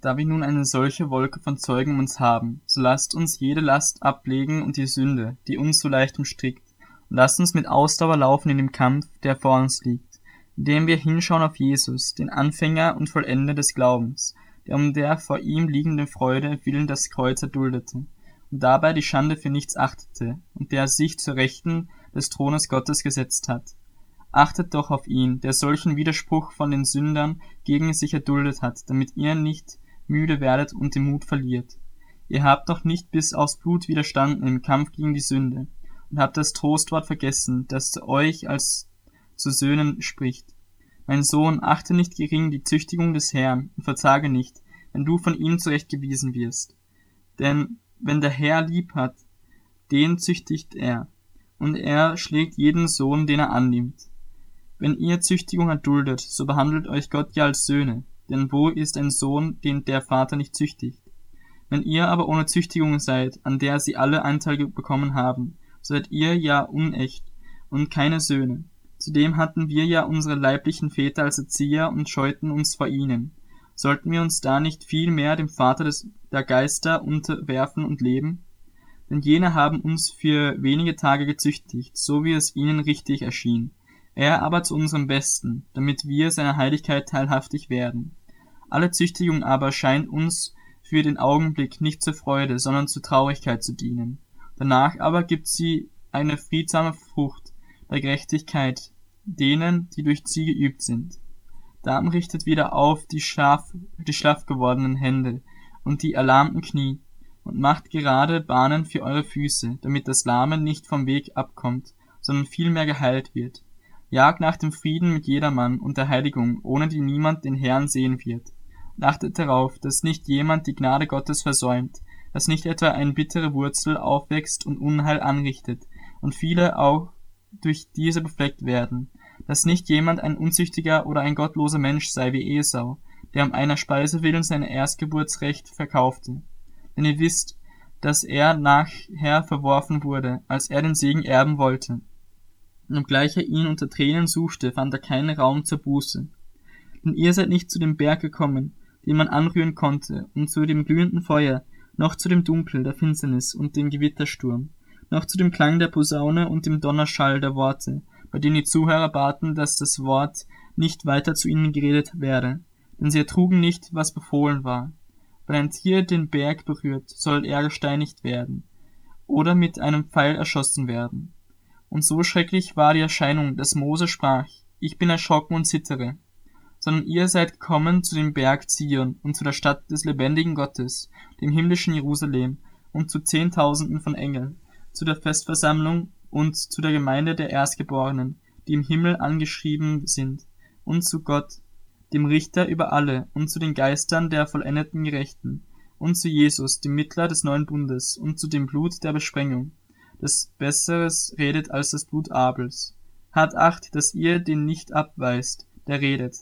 Da wir nun eine solche Wolke von Zeugen uns haben, so lasst uns jede Last ablegen und die Sünde, die uns so leicht umstrickt, und lasst uns mit Ausdauer laufen in dem Kampf, der vor uns liegt, indem wir hinschauen auf Jesus, den Anfänger und Vollender des Glaubens, der um der vor ihm liegenden Freude willen das Kreuz erduldete und dabei die Schande für nichts achtete und der sich zur Rechten des Thrones Gottes gesetzt hat. Achtet doch auf ihn, der solchen Widerspruch von den Sündern gegen sich erduldet hat, damit ihr nicht müde werdet und den Mut verliert. Ihr habt noch nicht bis aufs Blut widerstanden im Kampf gegen die Sünde und habt das Trostwort vergessen, das zu euch als zu Söhnen spricht. Mein Sohn, achte nicht gering die Züchtigung des Herrn und verzage nicht, wenn du von ihm zurechtgewiesen wirst. Denn wenn der Herr lieb hat, den züchtigt er, und er schlägt jeden Sohn, den er annimmt. Wenn ihr Züchtigung erduldet, so behandelt euch Gott ja als Söhne, denn wo ist ein Sohn, den der Vater nicht züchtigt? Wenn ihr aber ohne Züchtigung seid, an der sie alle Anteil bekommen haben, so seid ihr ja unecht und keine Söhne. Zudem hatten wir ja unsere leiblichen Väter als Erzieher und scheuten uns vor ihnen. Sollten wir uns da nicht viel mehr dem Vater des, der Geister unterwerfen und leben? Denn jene haben uns für wenige Tage gezüchtigt, so wie es ihnen richtig erschien. Er aber zu unserem Besten, damit wir seiner Heiligkeit teilhaftig werden. Alle Züchtigung aber scheint uns für den Augenblick nicht zur Freude, sondern zur Traurigkeit zu dienen. Danach aber gibt sie eine friedsame Frucht der Gerechtigkeit denen, die durch sie geübt sind. Darum richtet wieder auf die schlaff, die schlaff gewordenen Hände und die erlahmten Knie und macht gerade Bahnen für eure Füße, damit das Lahme nicht vom Weg abkommt, sondern vielmehr geheilt wird. Jagt nach dem Frieden mit jedermann und der Heiligung, ohne die niemand den Herrn sehen wird. Achtet darauf, dass nicht jemand die Gnade Gottes versäumt, dass nicht etwa eine bittere Wurzel aufwächst und Unheil anrichtet, und viele auch durch diese befleckt werden, dass nicht jemand ein unzüchtiger oder ein gottloser Mensch sei wie Esau, der um einer Speise willen sein Erstgeburtsrecht verkaufte. Denn ihr wisst, dass er nachher verworfen wurde, als er den Segen erben wollte. Und obgleich er ihn unter Tränen suchte, fand er keinen Raum zur Buße. Denn ihr seid nicht zu dem Berg gekommen, den man anrühren konnte, und zu dem glühenden Feuer, noch zu dem Dunkel der Finsternis und dem Gewittersturm, noch zu dem Klang der Posaune und dem Donnerschall der Worte, bei denen die Zuhörer baten, dass das Wort nicht weiter zu ihnen geredet werde, denn sie ertrugen nicht, was befohlen war. Wenn ein Tier den Berg berührt, soll er gesteinigt werden oder mit einem Pfeil erschossen werden. Und so schrecklich war die Erscheinung, dass Mose sprach, ich bin erschrocken und zittere. Sondern ihr seid gekommen zu dem Berg Zion und zu der Stadt des lebendigen Gottes, dem himmlischen Jerusalem, und zu Zehntausenden von Engeln, zu der Festversammlung und zu der Gemeinde der Erstgeborenen, die im Himmel angeschrieben sind, und zu Gott, dem Richter über alle, und zu den Geistern der vollendeten Gerechten, und zu Jesus, dem Mittler des neuen Bundes, und zu dem Blut der Besprengung, das Besseres redet als das Blut Abels. Hat Acht, dass ihr den nicht abweist, der redet.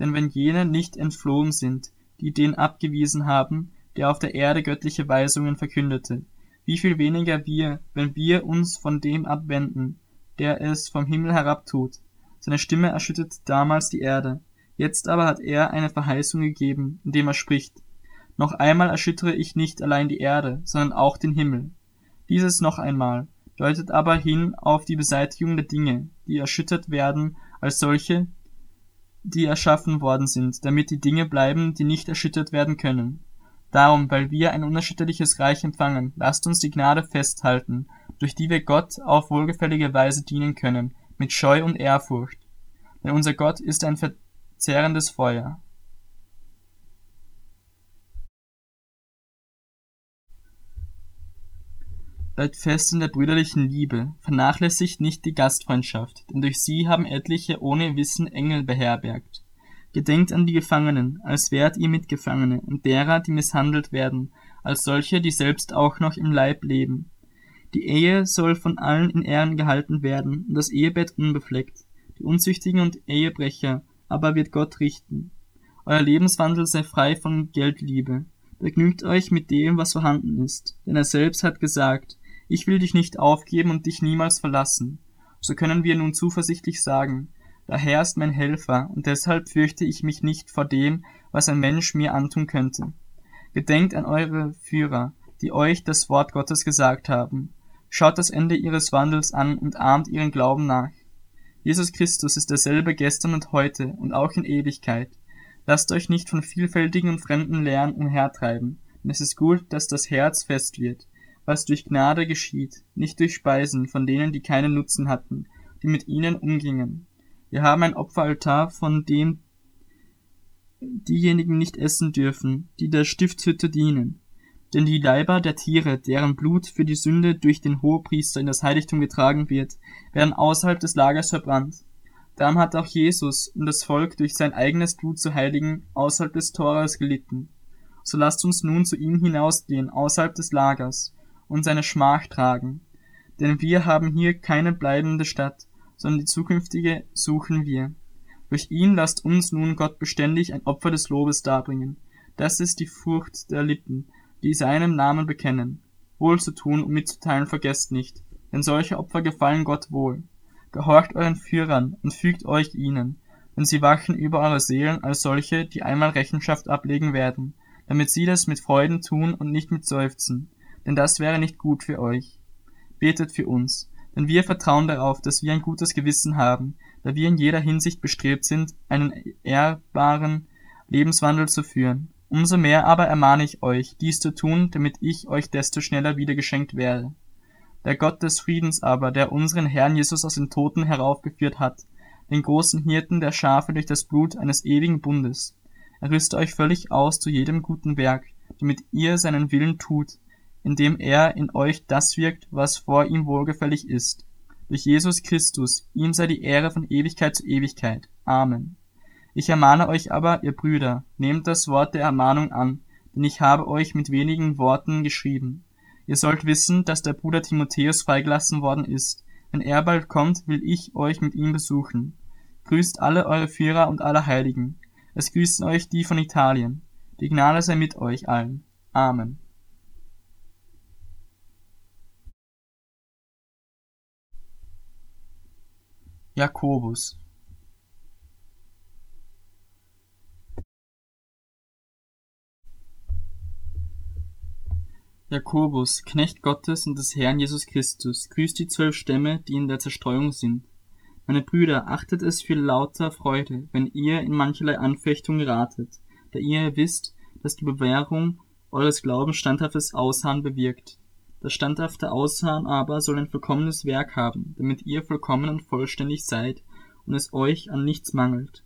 Denn wenn jene nicht entflohen sind, die den abgewiesen haben, der auf der Erde göttliche Weisungen verkündete, wie viel weniger wir, wenn wir uns von dem abwenden, der es vom Himmel herabtut. Seine Stimme erschüttert damals die Erde. Jetzt aber hat er eine Verheißung gegeben, indem er spricht. Noch einmal erschüttere ich nicht allein die Erde, sondern auch den Himmel. Dieses noch einmal deutet aber hin auf die Beseitigung der Dinge, die erschüttert werden als solche, die erschaffen worden sind, damit die Dinge bleiben, die nicht erschüttert werden können. Darum, weil wir ein unerschütterliches Reich empfangen, lasst uns die Gnade festhalten, durch die wir Gott auf wohlgefällige Weise dienen können, mit Scheu und Ehrfurcht. Denn unser Gott ist ein verzehrendes Feuer. Bleibt fest in der brüderlichen Liebe, vernachlässigt nicht die Gastfreundschaft, denn durch sie haben etliche ohne Wissen Engel beherbergt. Gedenkt an die Gefangenen, als wärt ihr Mitgefangene, und derer, die misshandelt werden, als solche, die selbst auch noch im Leib leben. Die Ehe soll von allen in Ehren gehalten werden, und das Ehebett unbefleckt. Die Unzüchtigen und Ehebrecher aber wird Gott richten. Euer Lebenswandel sei frei von Geldliebe. Begnügt euch mit dem, was vorhanden ist, denn er selbst hat gesagt, ich will dich nicht aufgeben und dich niemals verlassen. So können wir nun zuversichtlich sagen, der Herr ist mein Helfer, und deshalb fürchte ich mich nicht vor dem, was ein Mensch mir antun könnte. Gedenkt an eure Führer, die euch das Wort Gottes gesagt haben. Schaut das Ende ihres Wandels an und ahmt ihren Glauben nach. Jesus Christus ist derselbe gestern und heute und auch in Ewigkeit. Lasst euch nicht von vielfältigen und fremden Lehren umhertreiben, denn es ist gut, dass das Herz fest wird, was durch Gnade geschieht, nicht durch Speisen von denen, die keinen Nutzen hatten, die mit ihnen umgingen. Wir haben ein Opferaltar, von dem diejenigen nicht essen dürfen, die der Stiftshütte dienen. Denn die Leiber der Tiere, deren Blut für die Sünde durch den Hohepriester in das Heiligtum getragen wird, werden außerhalb des Lagers verbrannt. Darum hat auch Jesus, um das Volk durch sein eigenes Blut zu heiligen, außerhalb des Tores gelitten. So lasst uns nun zu ihm hinausgehen, außerhalb des Lagers, und seine Schmach tragen. Denn wir haben hier keine bleibende Stadt, sondern die zukünftige suchen wir. Durch ihn lasst uns nun Gott beständig ein Opfer des Lobes darbringen. Das ist die Furcht der Lippen, die seinem Namen bekennen. Wohl zu tun und mitzuteilen vergesst nicht, denn solche Opfer gefallen Gott wohl. Gehorcht euren Führern und fügt euch ihnen, denn sie wachen über eure Seelen als solche, die einmal Rechenschaft ablegen werden, damit sie das mit Freuden tun und nicht mit Seufzen, denn das wäre nicht gut für euch. Betet für uns, denn wir vertrauen darauf, dass wir ein gutes Gewissen haben, da wir in jeder Hinsicht bestrebt sind, einen ehrbaren Lebenswandel zu führen. Umso mehr aber ermahne ich euch, dies zu tun, damit ich euch desto schneller wieder geschenkt werde. Der Gott des Friedens aber, der unseren Herrn Jesus aus den Toten heraufgeführt hat, den großen Hirten der Schafe durch das Blut eines ewigen Bundes, er rüste euch völlig aus zu jedem guten Werk, damit ihr seinen Willen tut, indem er in euch das wirkt, was vor ihm wohlgefällig ist. Durch Jesus Christus, ihm sei die Ehre von Ewigkeit zu Ewigkeit. Amen. Ich ermahne euch aber, ihr Brüder, nehmt das Wort der Ermahnung an, denn ich habe euch mit wenigen Worten geschrieben. Ihr sollt wissen, dass der Bruder Timotheus freigelassen worden ist. Wenn er bald kommt, will ich euch mit ihm besuchen. Grüßt alle eure Führer und alle Heiligen. Es grüßen euch die von Italien. Die Gnade sei mit euch allen. Amen. Jakobus Jakobus, Knecht Gottes und des Herrn Jesus Christus, grüßt die zwölf Stämme, die in der Zerstreuung sind. Meine Brüder, achtet es für lauter Freude, wenn ihr in mancherlei Anfechtung ratet, da ihr wisst, dass die Bewährung eures Glaubens standhaftes Ausharren bewirkt. Das standhafte Ausharren aber soll ein vollkommenes Werk haben, damit ihr vollkommen und vollständig seid und es euch an nichts mangelt.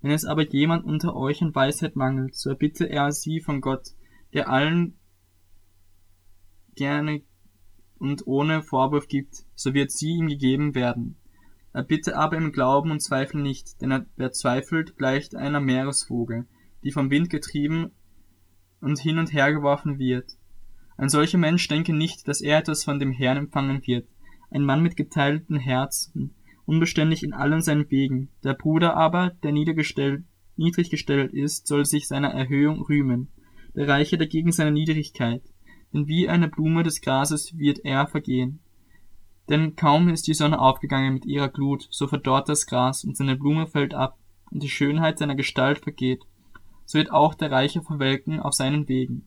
Wenn es aber jemand unter euch an Weisheit mangelt, so erbitte er sie von Gott, der allen gerne und ohne Vorwurf gibt, so wird sie ihm gegeben werden. Er bitte aber im Glauben und Zweifel nicht, denn er, wer zweifelt, gleicht einer Meeresvogel, die vom Wind getrieben und hin und her geworfen wird. Ein solcher Mensch denke nicht, dass er etwas von dem Herrn empfangen wird. Ein Mann mit geteilten Herzen, unbeständig in allen seinen Wegen. Der Bruder aber, der niedrig gestellt ist, soll sich seiner Erhöhung rühmen. Der Reiche dagegen seiner Niedrigkeit denn wie eine Blume des Grases wird er vergehen. Denn kaum ist die Sonne aufgegangen mit ihrer Glut, so verdorrt das Gras und seine Blume fällt ab und die Schönheit seiner Gestalt vergeht. So wird auch der Reiche verwelken auf seinen Wegen.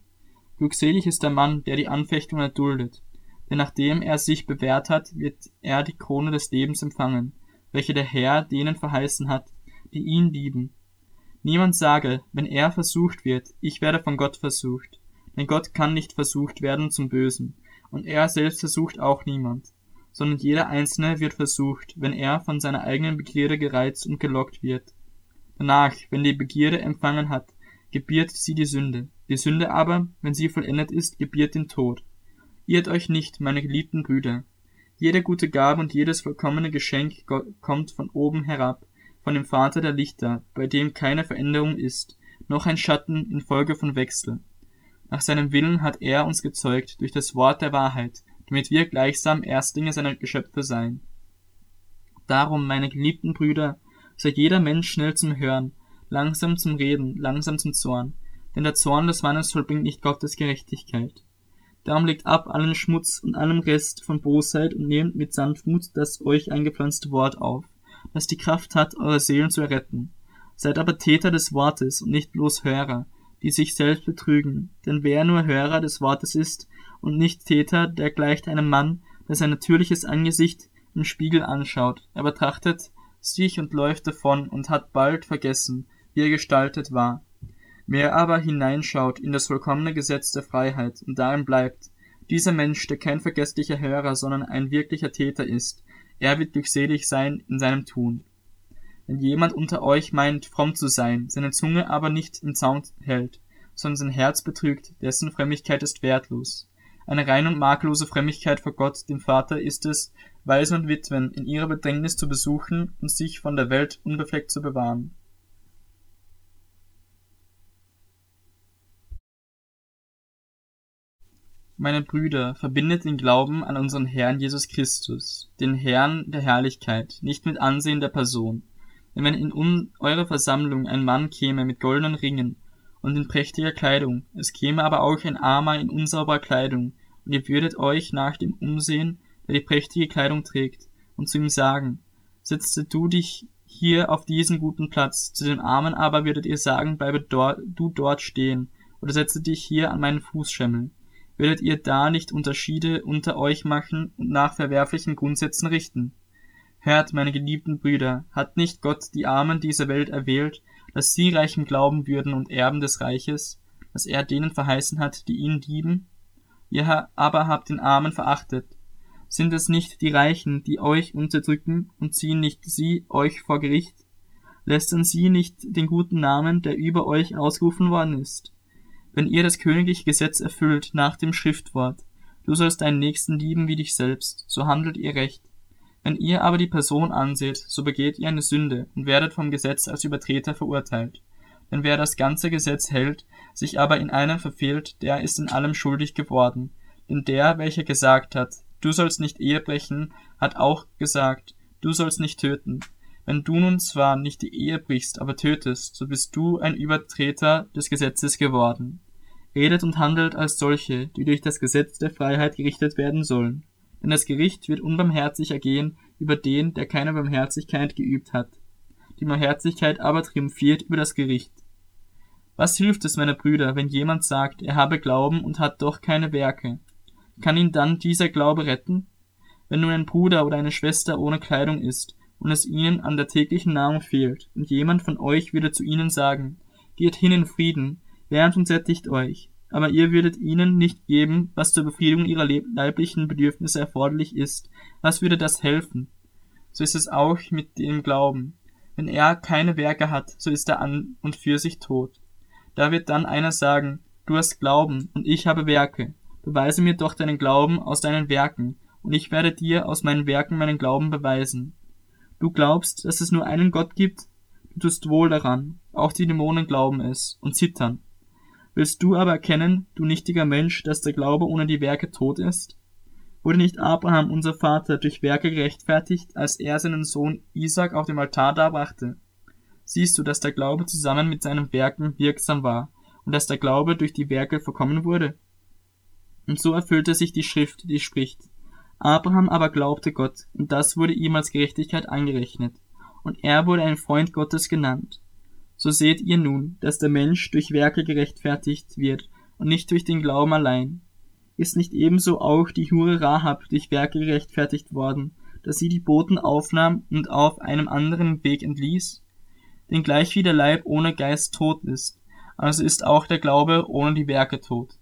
Glückselig ist der Mann, der die Anfechtung erduldet, denn nachdem er sich bewährt hat, wird er die Krone des Lebens empfangen, welche der Herr denen verheißen hat, die ihn lieben. Niemand sage, wenn er versucht wird, ich werde von Gott versucht. Denn Gott kann nicht versucht werden zum Bösen, und er selbst versucht auch niemand, sondern jeder Einzelne wird versucht, wenn er von seiner eigenen Begierde gereizt und gelockt wird. Danach, wenn die Begierde empfangen hat, gebiert sie die Sünde. Die Sünde aber, wenn sie vollendet ist, gebiert den Tod. Irrt euch nicht, meine geliebten Brüder. Jede gute Gabe und jedes vollkommene Geschenk kommt von oben herab, von dem Vater der Lichter, bei dem keine Veränderung ist, noch ein Schatten infolge von Wechsel. Nach seinem Willen hat er uns gezeugt durch das Wort der Wahrheit, damit wir gleichsam Erstlinge seiner Geschöpfe seien. Darum, meine geliebten Brüder, sei jeder Mensch schnell zum Hören, langsam zum Reden, langsam zum Zorn, denn der Zorn des Mannes vollbringt nicht Gottes Gerechtigkeit. Darum legt ab allen Schmutz und allem Rest von Bosheit und nehmt mit Sanftmut das euch eingepflanzte Wort auf, das die Kraft hat, eure Seelen zu erretten. Seid aber Täter des Wortes und nicht bloß Hörer, die sich selbst betrügen. Denn wer nur Hörer des Wortes ist und nicht Täter, der gleicht einem Mann, der sein natürliches Angesicht im Spiegel anschaut. Er betrachtet sich und läuft davon und hat bald vergessen, wie er gestaltet war. Wer aber hineinschaut in das vollkommene Gesetz der Freiheit und darin bleibt, dieser Mensch, der kein vergesslicher Hörer, sondern ein wirklicher Täter ist, er wird glückselig sein in seinem Tun. Wenn jemand unter euch meint, fromm zu sein, seine Zunge aber nicht im Zaun hält, sondern sein Herz betrügt, dessen Frömmigkeit ist wertlos. Eine rein und makellose Frömmigkeit vor Gott, dem Vater, ist es, Waisen und Witwen in ihrer Bedrängnis zu besuchen und sich von der Welt unbefleckt zu bewahren. Meine Brüder, verbindet den Glauben an unseren Herrn Jesus Christus, den Herrn der Herrlichkeit, nicht mit Ansehen der Person, denn wenn in eure Versammlung ein Mann käme mit goldenen Ringen und in prächtiger Kleidung, es käme aber auch ein Armer in unsauberer Kleidung, und ihr würdet euch nach dem umsehen, der die prächtige Kleidung trägt, und zu ihm sagen, setze du dich hier auf diesen guten Platz, zu dem Armen aber würdet ihr sagen, bleibe dort, du dort stehen, oder setze dich hier an meinen Fußschemmeln. Werdet ihr da nicht Unterschiede unter euch machen und nach verwerflichen Grundsätzen richten? Hört, meine geliebten Brüder, hat nicht Gott die Armen dieser Welt erwählt, dass sie reichem Glauben würden und Erben des Reiches, das er denen verheißen hat, die ihn lieben? Ihr aber habt den Armen verachtet. Sind es nicht die Reichen, die euch unterdrücken, und ziehen nicht sie euch vor Gericht? Lästern sie nicht den guten Namen, der über euch ausgerufen worden ist? Wenn ihr das königliche Gesetz erfüllt nach dem Schriftwort, du sollst deinen Nächsten lieben wie dich selbst, so handelt ihr recht. Wenn ihr aber die Person anseht, so begeht ihr eine Sünde und werdet vom Gesetz als Übertreter verurteilt. Denn wer das ganze Gesetz hält, sich aber in einem verfehlt, der ist in allem schuldig geworden. Denn der, welcher gesagt hat, du sollst nicht Ehe brechen, hat auch gesagt, du sollst nicht töten. Wenn du nun zwar nicht die Ehe brichst, aber tötest, so bist du ein Übertreter des Gesetzes geworden. Redet und handelt als solche, die durch das Gesetz der Freiheit gerichtet werden sollen denn das Gericht wird unbarmherzig ergehen über den, der keine Barmherzigkeit geübt hat. Die Barmherzigkeit aber triumphiert über das Gericht. Was hilft es, meine Brüder, wenn jemand sagt, er habe Glauben und hat doch keine Werke? Kann ihn dann dieser Glaube retten? Wenn nun ein Bruder oder eine Schwester ohne Kleidung ist und es ihnen an der täglichen Nahrung fehlt, und jemand von euch würde zu ihnen sagen, geht hin in Frieden, wärmt und sättigt euch, aber ihr würdet ihnen nicht geben, was zur Befriedigung ihrer leiblichen Bedürfnisse erforderlich ist. Was würde das helfen? So ist es auch mit dem Glauben. Wenn er keine Werke hat, so ist er an und für sich tot. Da wird dann einer sagen, du hast Glauben und ich habe Werke. Beweise mir doch deinen Glauben aus deinen Werken, und ich werde dir aus meinen Werken meinen Glauben beweisen. Du glaubst, dass es nur einen Gott gibt? Du tust wohl daran. Auch die Dämonen glauben es und zittern. Willst du aber erkennen, du nichtiger Mensch, dass der Glaube ohne die Werke tot ist? Wurde nicht Abraham, unser Vater, durch Werke gerechtfertigt, als er seinen Sohn Isaac auf dem Altar darbrachte? Siehst du, dass der Glaube zusammen mit seinen Werken wirksam war und dass der Glaube durch die Werke verkommen wurde? Und so erfüllte sich die Schrift, die spricht, Abraham aber glaubte Gott, und das wurde ihm als Gerechtigkeit angerechnet, und er wurde ein Freund Gottes genannt. So seht ihr nun, dass der Mensch durch Werke gerechtfertigt wird und nicht durch den Glauben allein. Ist nicht ebenso auch die Hure Rahab durch Werke gerechtfertigt worden, dass sie die Boten aufnahm und auf einem anderen Weg entließ? Denn gleich wie der Leib ohne Geist tot ist, also ist auch der Glaube ohne die Werke tot.